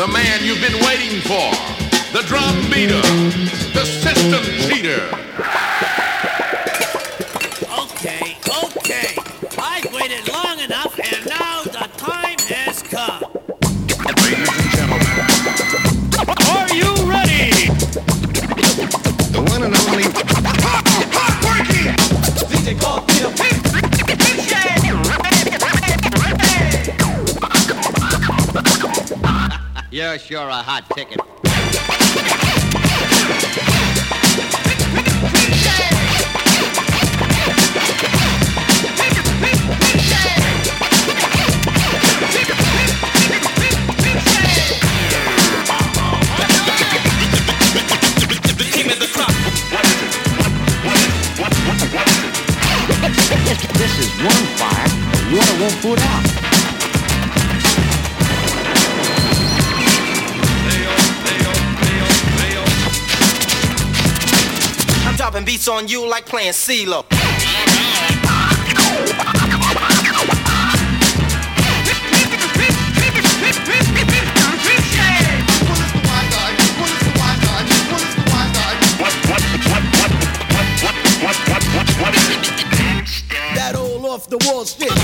the man you've been waiting for, the drum beater, the system cheater. Okay, okay. I've waited long enough, and now the time has come. Ladies and gentlemen, Are you ready? the one and only You're sure a hot ticket. This is one fire. The water won't put out. Dropping beats on you like playing CeeLo. That all off the wall shit.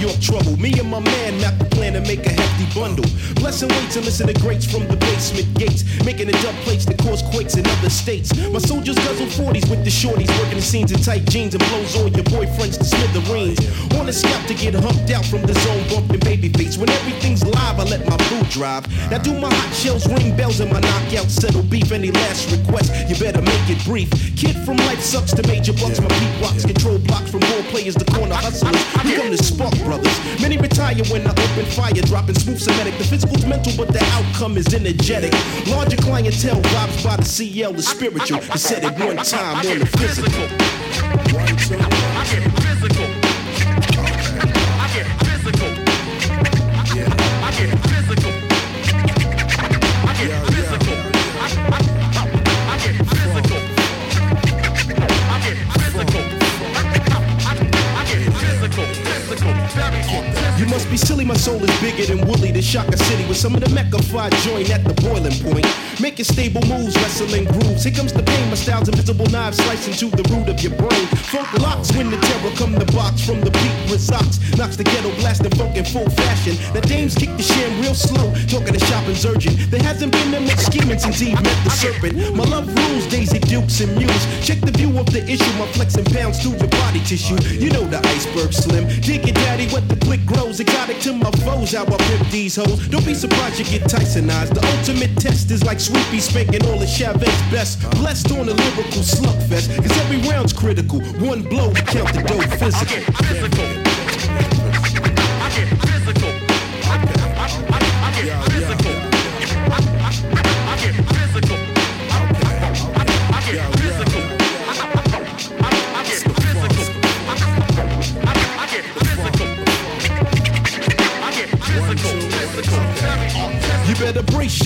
York trouble. Me and my man map the plan to make a hefty bundle. Blessing waits and listen to greats from the basement gates. Making it dub plates that cause quakes in other states. My soldiers guzzle 40s with the shorties. Working the scenes in tight jeans and blows all your boyfriends to smithereens. On the scalp to get humped out from the zone bumping baby face. When everything's live, I let my boo drive. Now do my hot shells ring bells and my knockout settle beef. Any last request, you better make it brief. Kid from life sucks to major bucks. My beat rocks control blocks from role players to corner hustlers. We come to spark brothers. Many retire when I open fire, dropping smooth Semitic. The physical's mental, but the outcome is energetic. Larger clientele vibes by the CL, the spiritual. I said it one time on the physical. Some of the Mecca five joint at the boiling point. Making stable moves, wrestling grooves. Here comes the pain, my style's invisible knives slicing to the root of your brain. Funk locks when the terror come the box from the beat with socks. Knocks the ghetto blasting funk in full fashion. The dames kick the sham real slow, talking to shopping's urgent. There hasn't been a much scheming since Eve met the serpent. My love rules, Daisy Dukes and Muse. Check the view of the issue, my flexing pounds through your body tissue. You know the iceberg slim. Dig it, daddy, what the blick grows. Exotic to my foes, how I pimp these hoes. Don't be surprised you get Tysonized. The ultimate test is like Sweet Pea spanking all of Chavez best. Blessed on a lyrical slugfest, cause every round's critical. One blow to count the dough physical. get physical.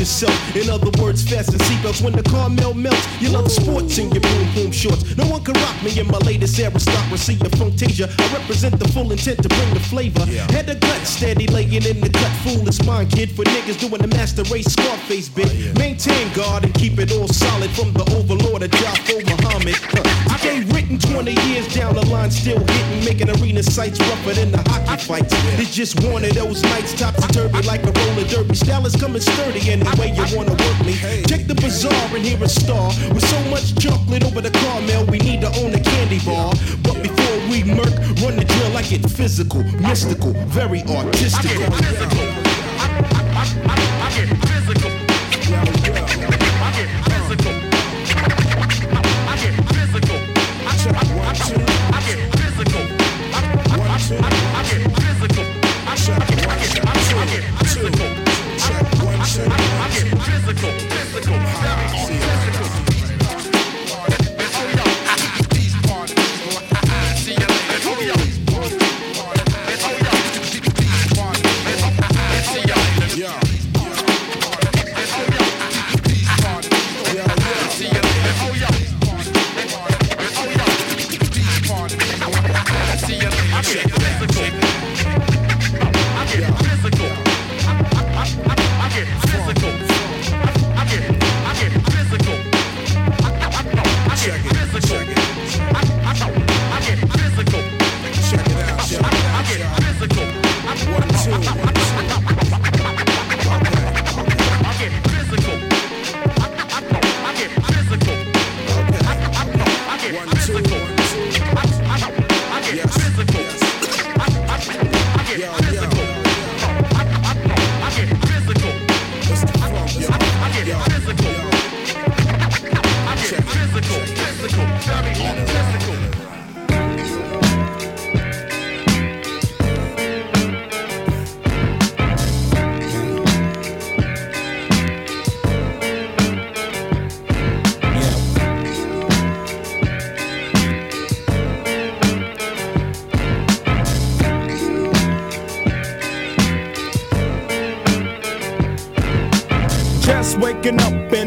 Yourself. In other words, fasten seatbelts when the caramel melts. You love sports in your boom boom shorts. No one can rock me in my latest aristocracy of Funktasia. I represent the full intent to bring the flavor. Head to gut, steady laying in the cut. Foolish mind kid for niggas doing the master race Scarface bit. Oh, Maintain guard and keep it all solid from the overlord of Jafo Muhammad. Huh. Stay written 20 years down the line, still hitting, making arena sights rougher than the hockey fights. It's just one of those nights, topsy turvy like a roller derby. Style is coming sturdy any way you wanna work me. Check the bazaar and hear a star with so much chocolate over the caramel. We need to own a candy bar. But before we murk, run the drill like it's physical, mystical, very artistical.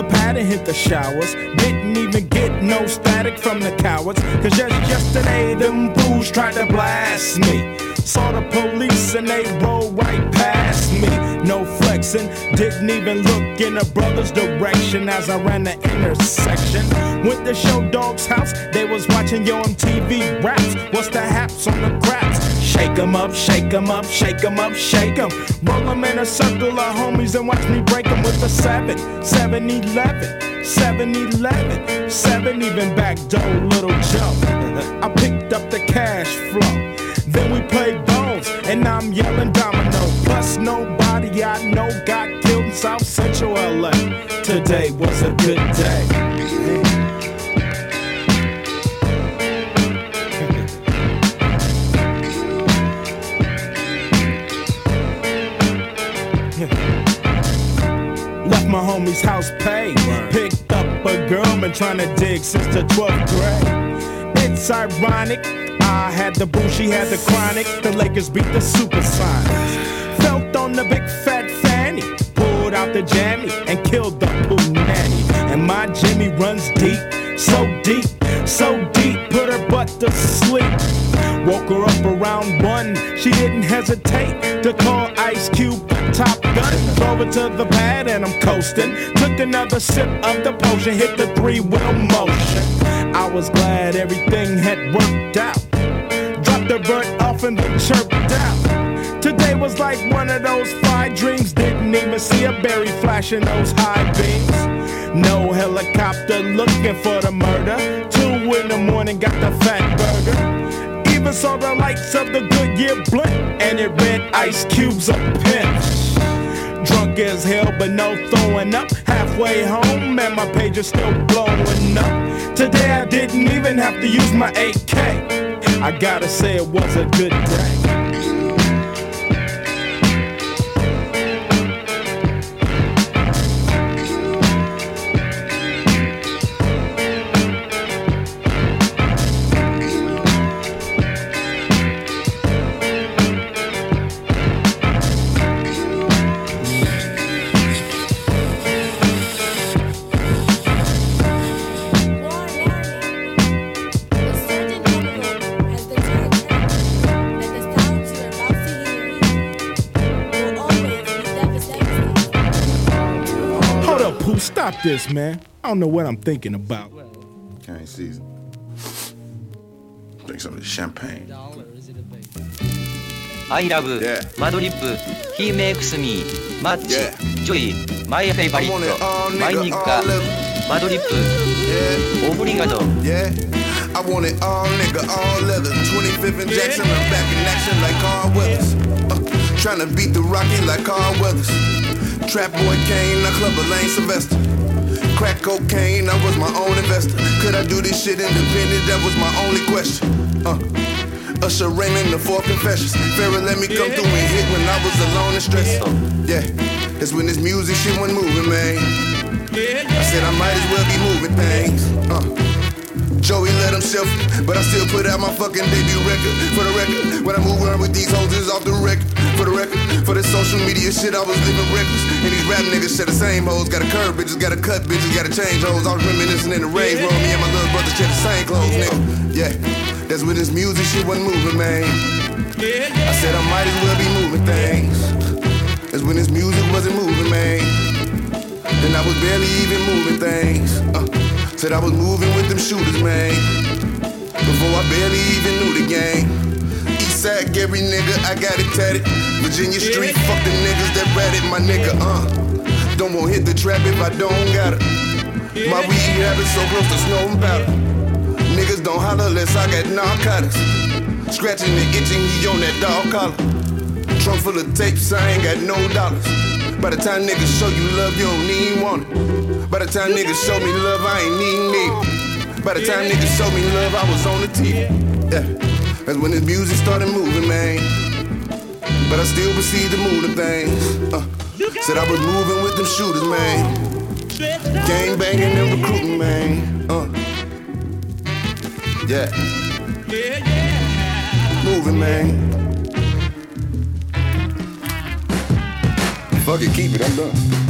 The pad and hit the showers. Didn't even get no static from the cowards. Cause just yesterday, them fools tried to blast me. Saw the police and they rolled right past me. No flexing, didn't even look in a brother's direction as I ran the intersection. Went to Short Dog's house, they was watching Yo MTV raps. What's the haps on the craps? Shake 'em up, shake 'em up, shake 'em up, shake 'em. Roll 'em in a circle of homies and watch me break 'em with a 7, 7 11, 7 11, 7 even back door, little Joe. I picked up the cash flow. Then we played bones, and I'm yelling domino. Plus, nobody I know got killed in South Central LA. Today was a good day. My homie's house paid. Picked up a girl, been trying to dig since the 12th grade. It's ironic. I had the boo, she had the chronic. The Lakers beat the Super Sonics. Felt on the big fat fanny. Pulled out the jammy and killed the poo nanny. And my Jimmy runs deep, so deep. So deep, put her butt to sleep. Woke her up around one. She didn't hesitate to call Ice Cube Top Gun. Drove her to the pad and I'm coasting. Took another sip of the potion, hit the three wheel motion. I was glad everything had worked out. Dropped the bird off and chirped out. Today was like one of those fly dreams. Didn't even see a berry flashing those high beams. No helicopter looking for the murder. Two in the morning, got the fat burger. Even saw the lights of the Goodyear blimp, and it read Ice Cube's a pimp. Drunk as hell, but no throwing up. Halfway home, and my page is still blowing up. Today I didn't even have to use my AK. I gotta say it was a good day. Pooh, stop this, man. I don't know what I'm thinking about. Cane season. Drink some of this champagne. I love Yeah. マドリップ He makes me マッチ Yeah. ジョイ My favorite I want it all, マイ nigga, ニッ all カ level. マドリップ Yeah, オブリガド yeah. I want it all, nigga, all leather. 25th and Jackson, I'm back in action like Carl Weathers. Uh, trying to beat the Rocky like Carl Weathers. Trap boy Kane, I club a Lane Sylvester. Crack cocaine, I was my own investor. Could I do this shit independent? That was my only question. Uh, Usher Raymond, the four confessions. Pharaoh let me come through and hit when I was alone and stressed. Yeah, that's when this music shit went moving, man. I said I might as well be moving things. Uh. Joey let himself, but I still put out my fucking debut record. For the record, when I move around with these hoes, it's off the record. For the record, for the social media shit, I was living reckless. And these rap niggas share the same hoes. Got a curve, bitches, got a cut, bitches, got to change hoes. I was reminiscing in the rage room. Me and my little brother share the same clothes, nigga. Yeah, that's when this music shit wasn't moving, man. I said I might as well be moving things. That's when this music wasn't moving, man. Then I was barely even moving things. Uh, said I was moving with them shooters, man. Before I barely even knew the game. Eastside, Gary nigga, I got it tatted. Virginia Street, fuck the niggas that ratted my nigga, uh. Don't want hit the trap if I don't got it. My weed habit so close to snow and powder. Niggas don't holler unless I got narcotics. Scratching and itching, he on that dog collar. Trunk full of tapes, I ain't got no dollars. By the time niggas show you love, you don't even want it. By the time niggas show me love, I ain't need it. By the time niggas show me love, I was on the TV. Yeah, that's when this music started moving, man. But I still proceed to move the things. Uh, said I was moving with them shooters, man. Gang banging and recruiting, man. Uh, yeah. Moving, man. Fuck it, keep it, I'm done.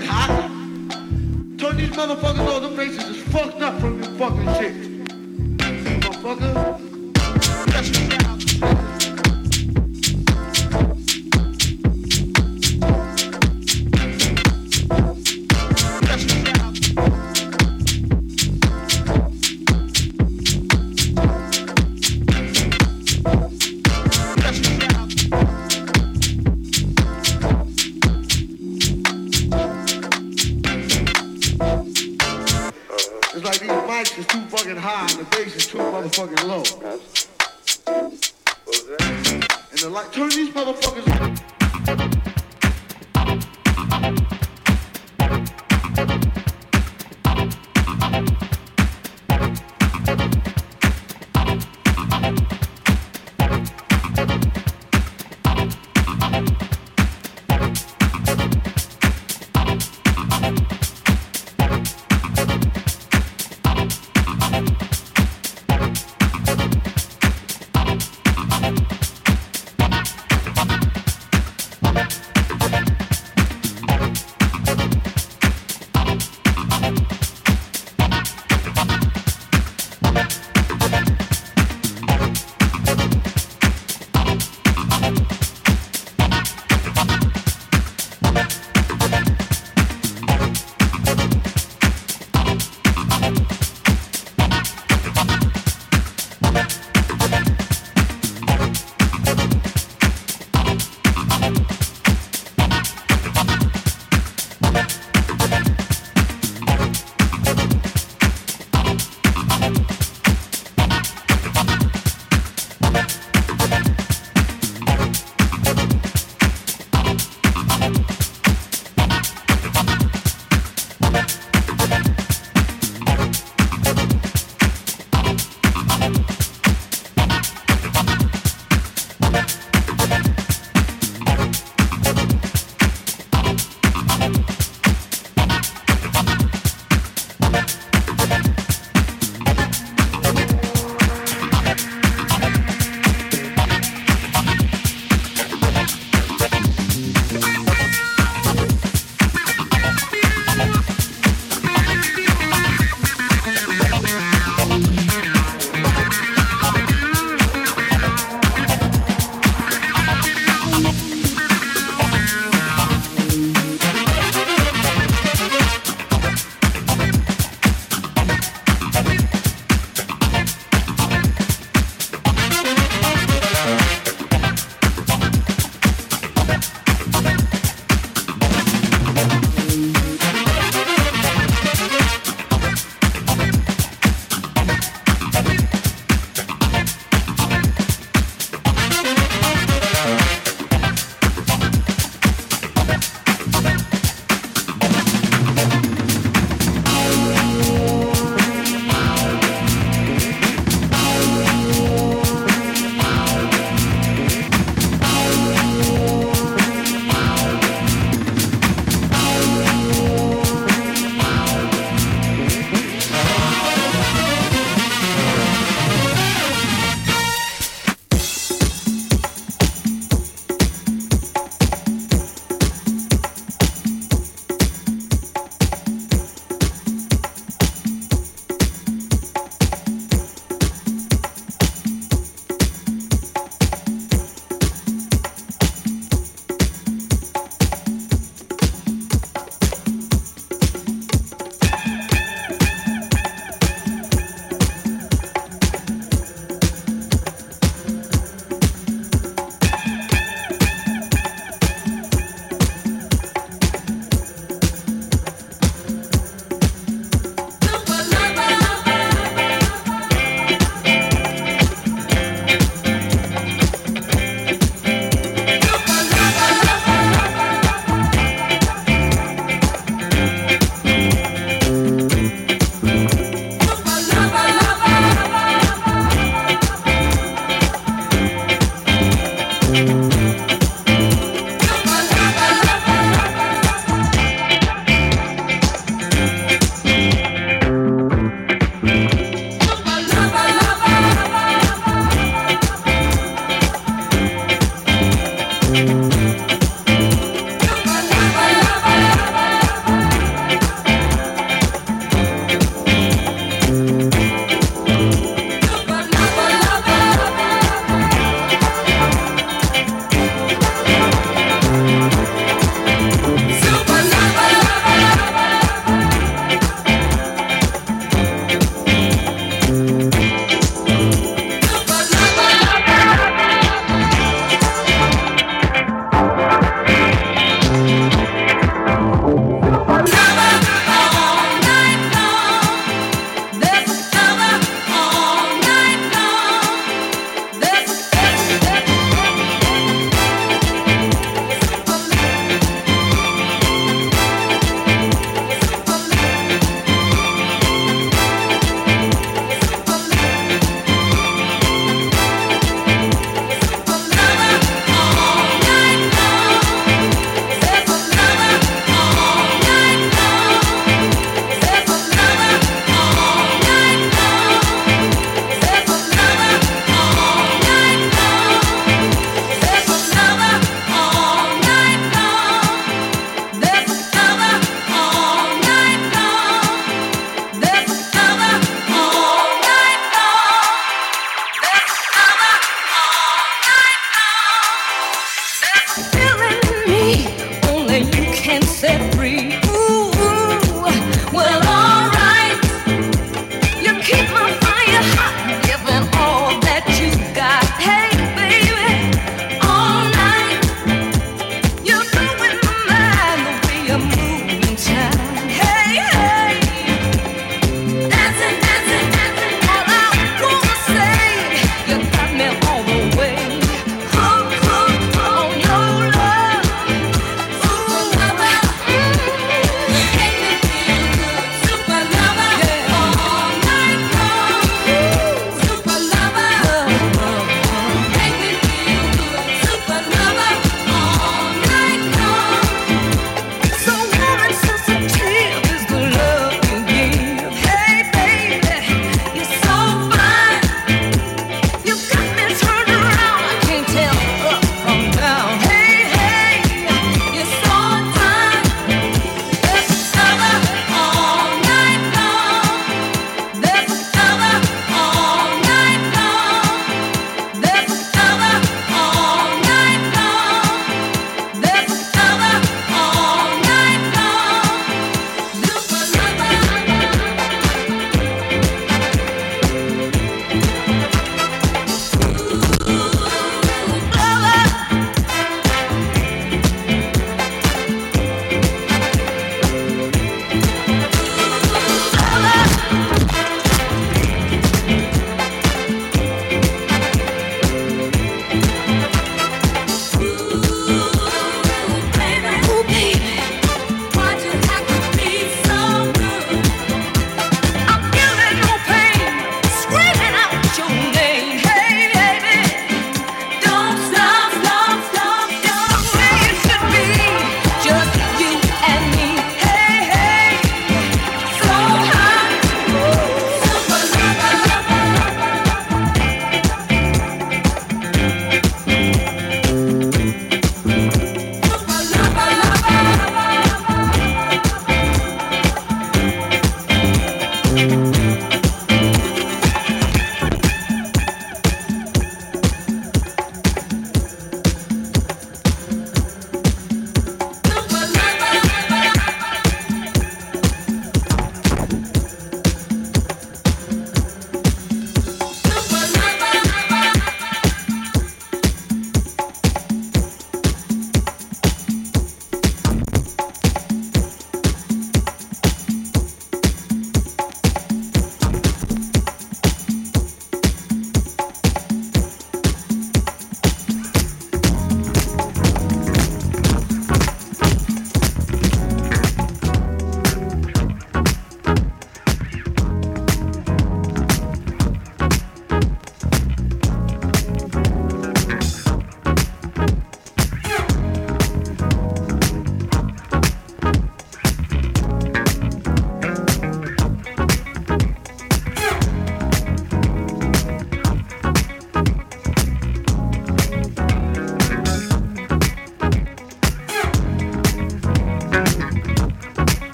get hot. Turn these motherfuckers all the faces is fucked up from your fucking shit. Motherfucker.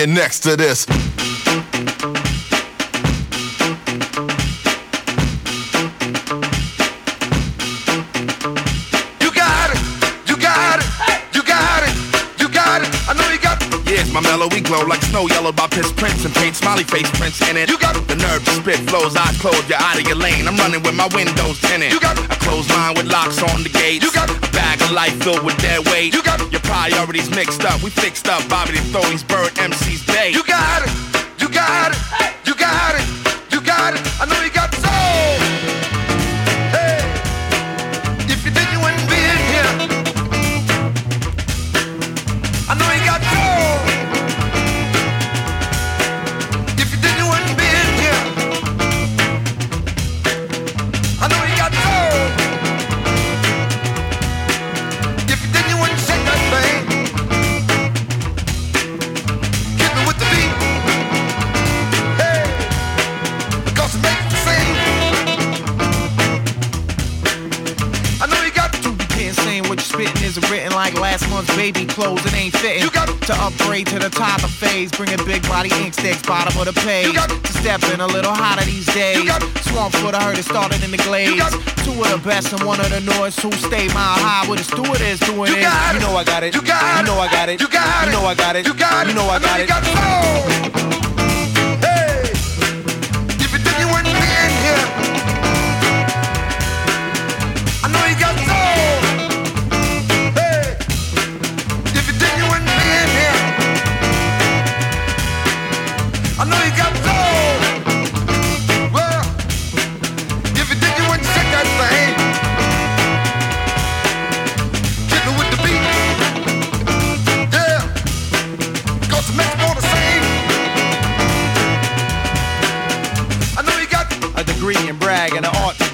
get next to this. his prints and paint smiley face prints in it. You got the nerve to spit flows, I close you out of your lane. I'm running with my windows tinted. You got a closed line with locks on the gate. You got a bag of life filled with dead weight. You got your priorities mixed up. We fixed up Bobby to throw these bird MC's bait. You last month's baby clothes. It ain't fitting. You got to upgrade to the top of phase. Bringing big body ink sticks, bottom of the page. You got to step in a little hotter these days. Swamp foot, I heard it started in the glades. Two of the best and one of the noise who stay mile high with a steward is doing it. got You it. know I got it. You got it. You know I got it. You got it. You know I got it. You got it. You know I got it.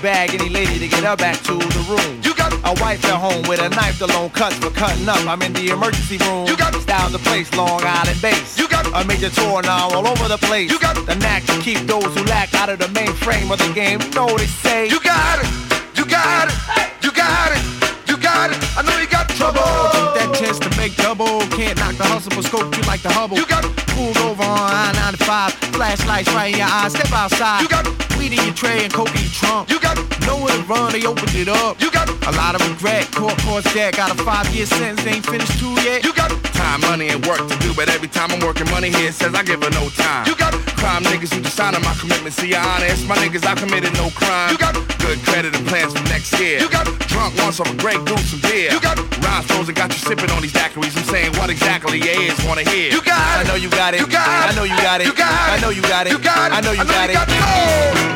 Bag any lady to get her back to the room. You got a wife at home with a knife alone cuts for cutting up. I'm in the emergency room. You got styles to place Long Island base. You got a major tour now all over the place. You got the knack to keep those who lack out of the mainframe of the game. You know they say. You got it. You got it. You got it. You got it. I know you got trouble. Take that chance to make double. Can't knock the hustle, but scope you like the Hubble. You got pulled over on I-95. Flashlights right in your eyes. Step outside. You got weed in your tray and coke in your trunk. You got nowhere to run. They opened it up. You got a lot of regret. Court course debt. Got a five-year sentence. Ain't finished two yet. You got time, money, and work to do, but every time I'm working money here, it says I give her no time. You got crime niggas who dishonor my commitment. See, I honest, my niggas, I committed no crime. You got good credit and plans for next year. You got drunk once off a Grey Goose some beer. You got rhymes frozen, got you sipping on these daiquiris. I'm saying what exactly your ears wanna hear. You got I know you got it. You got I know you got it. You got I know you got it. You got I know you got it.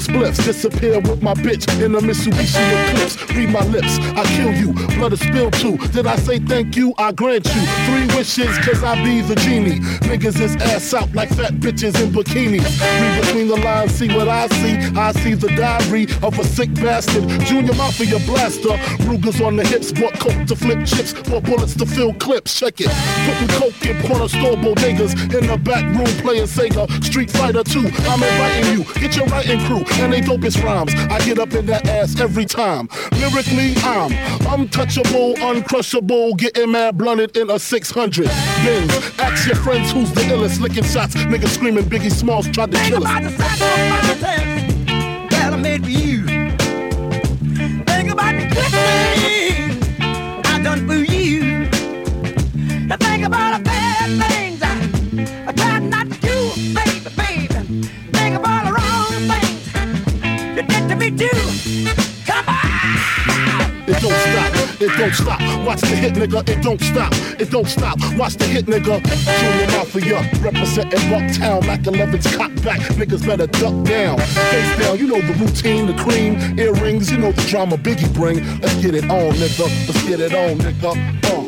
smoking spliffs, disappear with my bitch in a Mitsubishi Eclipse. Read my lips, I kill you, blood is spilled too. Did I say thank you? I grant you three wishes, cause I be the genie. Niggas is ass out like fat bitches in bikinis. Read between the lines, see what I see. I see the diary of a sick bastard. Junior Mafia blaster, Rugers on the hips, bought coke to flip chips, bought bullets to fill clips. Check it, putting coke in corner store bodegas in the back room playing Sega. Street Fighter 2, I'm inviting you. Get your writing crew and they dopest rhymes. I get up in that ass every time. Lyrically, I'm untouchable, uncrushable, getting mad blunted in a 600. Benz, ask your friends who's the illest, licking shots. Niggas screaming Biggie Smalls tried to kill us. Don't stop. Watch the hit, nigga, it don't stop, it don't stop. Watch the hit, nigga. Junior Mafia, representing Bucktown, Mac 11's cock back. Niggas better duck down, face down. You know the routine, the cream, earrings. You know the drama Biggie bring. Let's get it on, nigga. Let's get it on, nigga. Uh.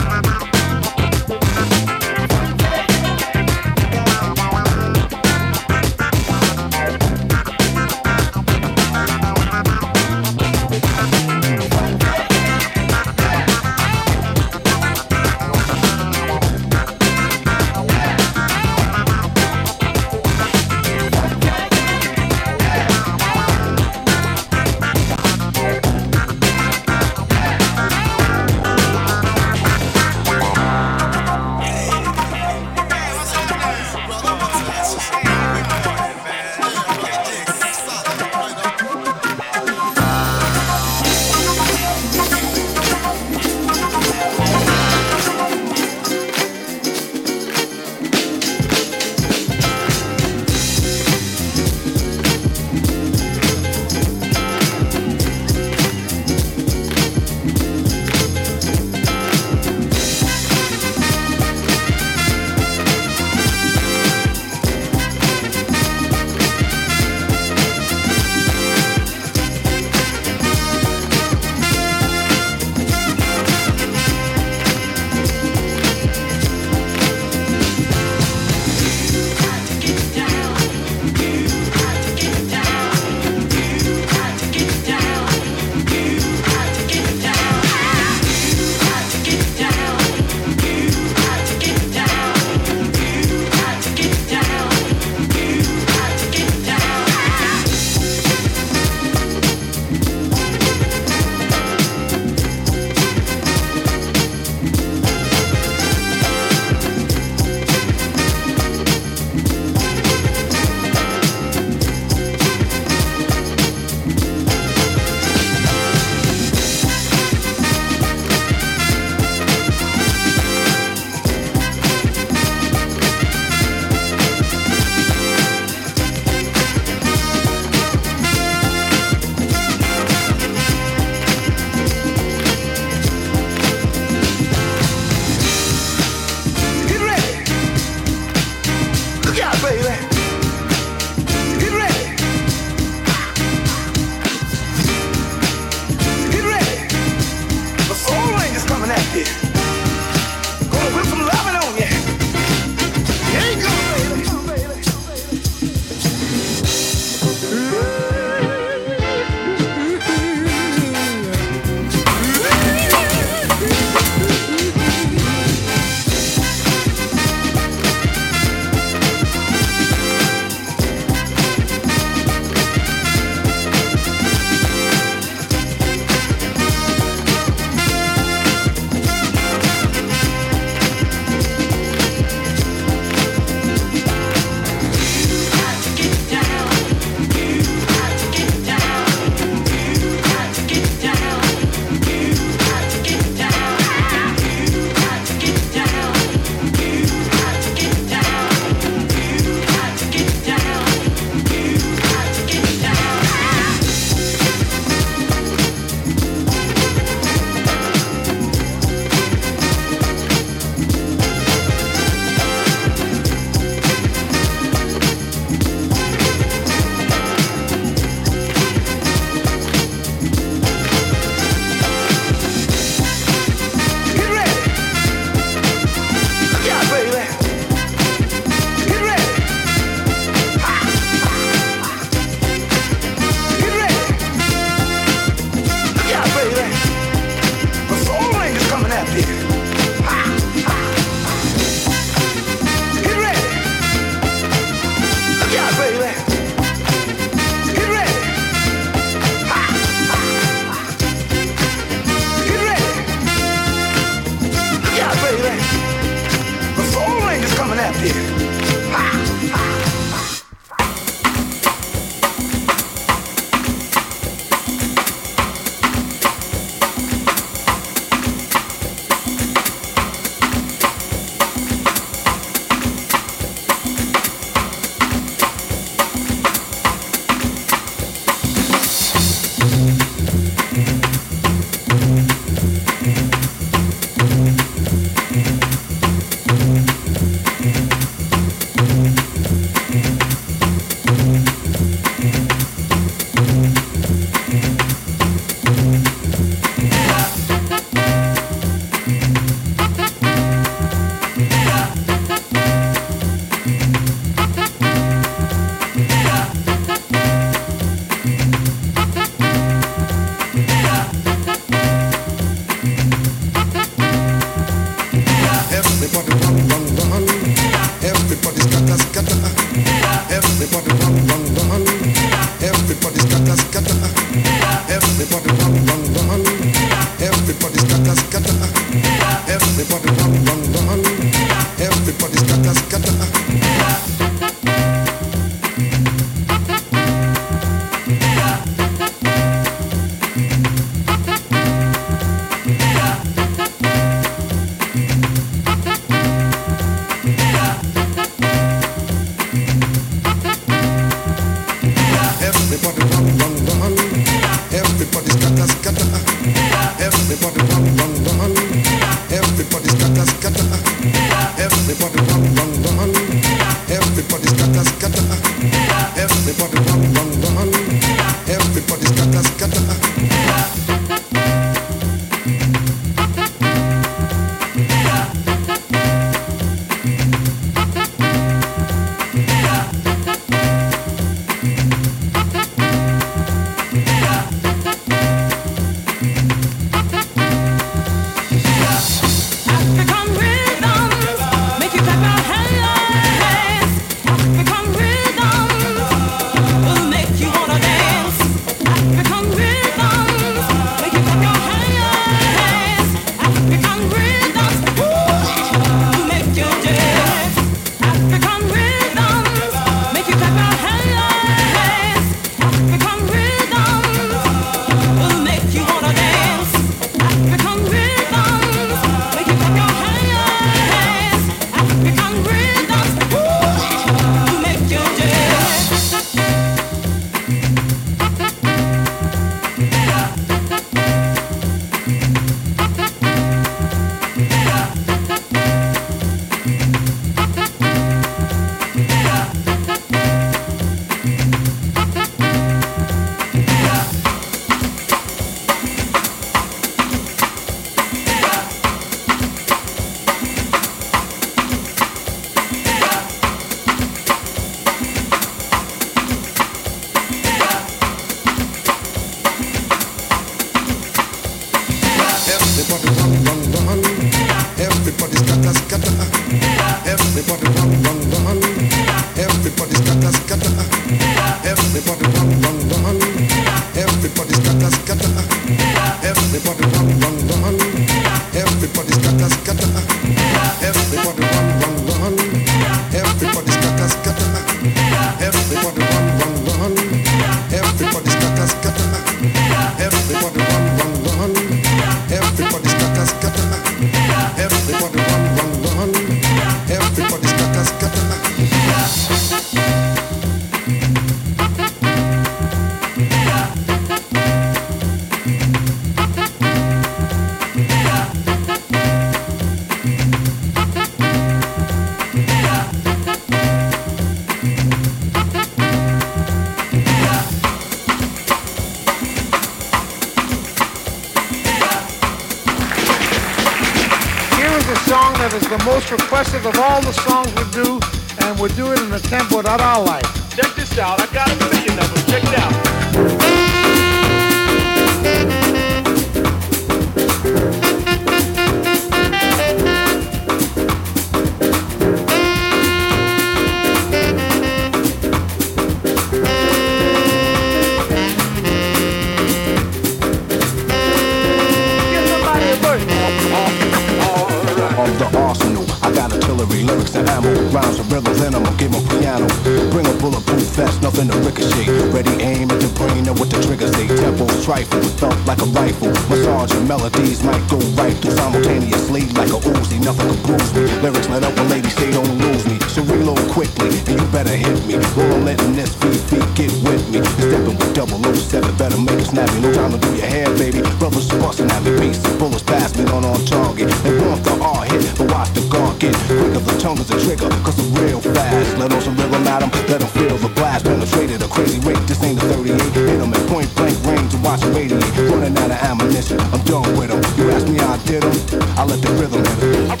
Feet get with me. Stepping with double O seven, better make it snappy. No time to do your hair, baby. Brothers busting at me, beats and bullets pass me on on target. They want the R hit, but watch the guard get quicker. The tongue is a trigger, cause I'm real fast. Let on some rhythm at let 'em feel the blast. Penetrated a crazy rate, this ain't a 38. Hit Hit 'em at point blank range and watch 'em radiate. Running out of ammunition, I'm done with with 'em. You ask me how I did 'em, I let the rhythm hit 'em.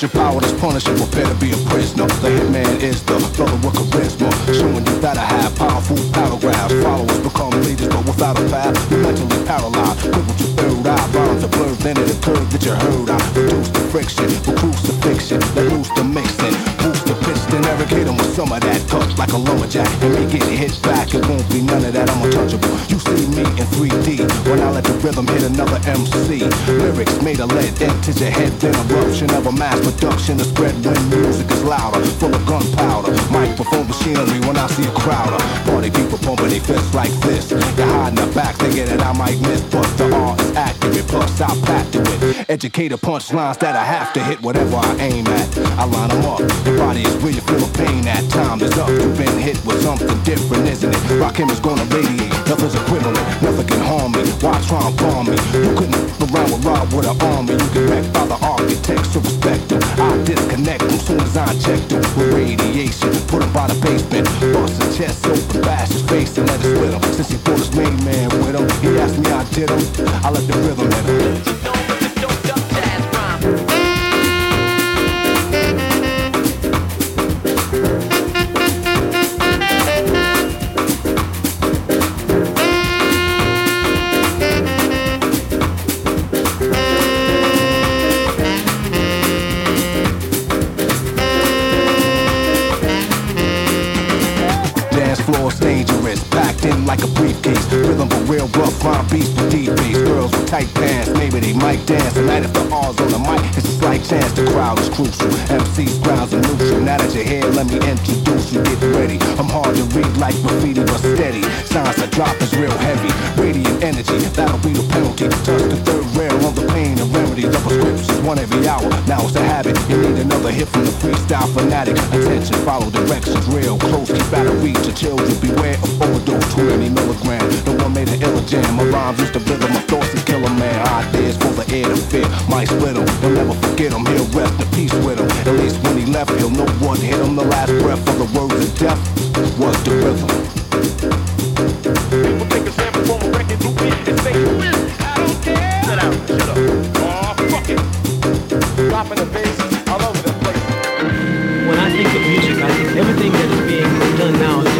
Pushing power that's punishable, better be a prisoner. The hitman is the brother with charisma. Showing you that I have powerful paragraphs. Followers become leaders, but without a path, you're mentally paralyzed. Crippled to third eye, bombs are blurred, then it occurred that you heard. I reduce the friction, with crucifixion, let loose the mixing. Boost the then Eric hit him with some of that touch like a lumberjack. And me get hit back, it won't be none of that, I'm untouchable. You see me in 3D when I let the rhythm hit another MC. Lyrics made of lead into your head, then eruption of a mass production to spread when music is louder, full of gunpowder. Microphone machinery when I see a crowd party people pumping their fists like this. They hide in the back thinking that I might miss, but the art is accurate. Plus, I packed it with educated punchlines that I have to hit whatever I aim at. I line them up. Your body is where you feel the pain at. Time is up. You've been hit with something different, isn't it? Rockin' is gonna radiate. Nothing's equivalent. Nothing can harm me. Why try and bomb me? You couldn't around with Rob with an army. You get wrecked by the architects, so respect them. I disconnect them soon as I check with radiation. Put him by the basement. Bust his chest open, bash his face and let it split him. Since he brought his main man with him, he asked me I did him. I let the rhythm hit him. Tight pants, maybe they might dance. Tonight if the R's on the mic, slight chance. The crowd is crucial. MC's grounds are neutral. Now that you're here, let me introduce you. Get ready. I'm hard to read like graffiti, but steady. Signs I drop is real heavy. Radiant energy, that'll be the penalty. Touch the third rail on the pain and remedy. The prescription's one every hour. Now it's a habit. You need another hit from the freestyle fanatic. Attention, follow directions real close. Keep out of reach of children. Beware of overdose. Too many milligrams. The one made an illa jam. My rhymes used to rhythm. My thoughts to kill a man. Ideas for the air to fit. Might split him. You'll never forget him. He'll rest in peace with him. At least when he left, he'll know what hit him. The last breath of the words of death was the rhythm. People take a sample from a record, do it and say, I don't care. Shut up, shut up. Oh, fuck it. Dropping the bass all over the place. When I think of music, I think everything that is being done now is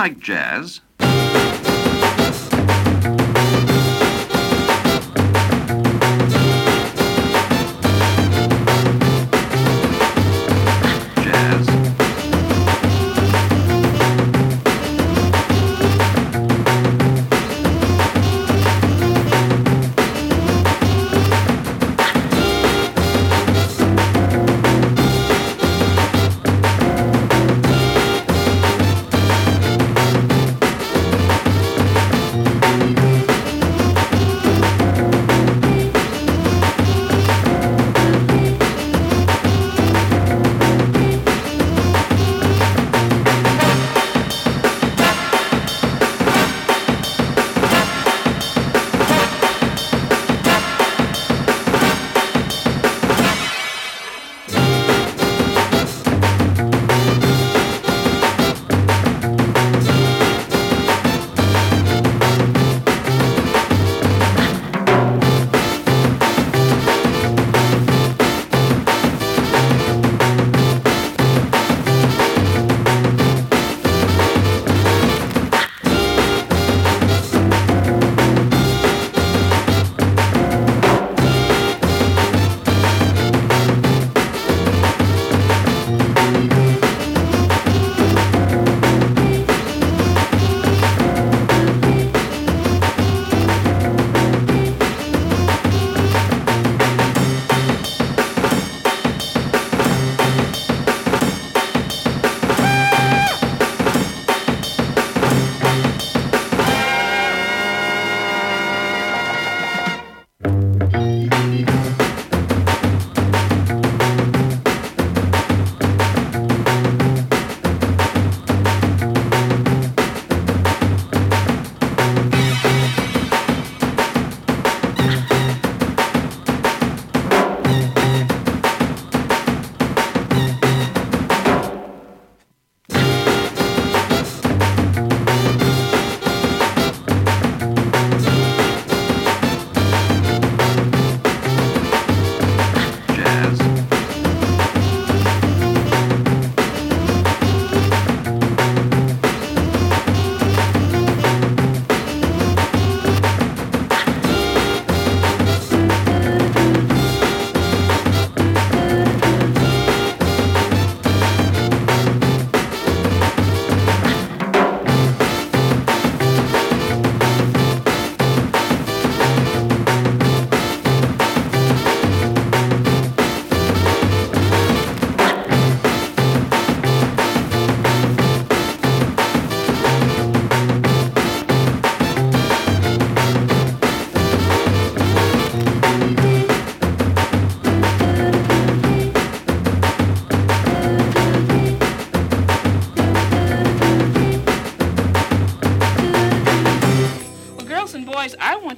like jazz?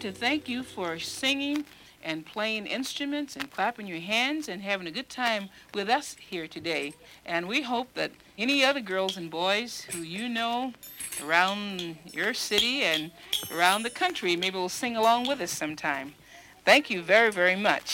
To thank you for singing and playing instruments and clapping your hands and having a good time with us here today. And we hope that any other girls and boys who you know around your city and around the country maybe will sing along with us sometime. Thank you very, very much.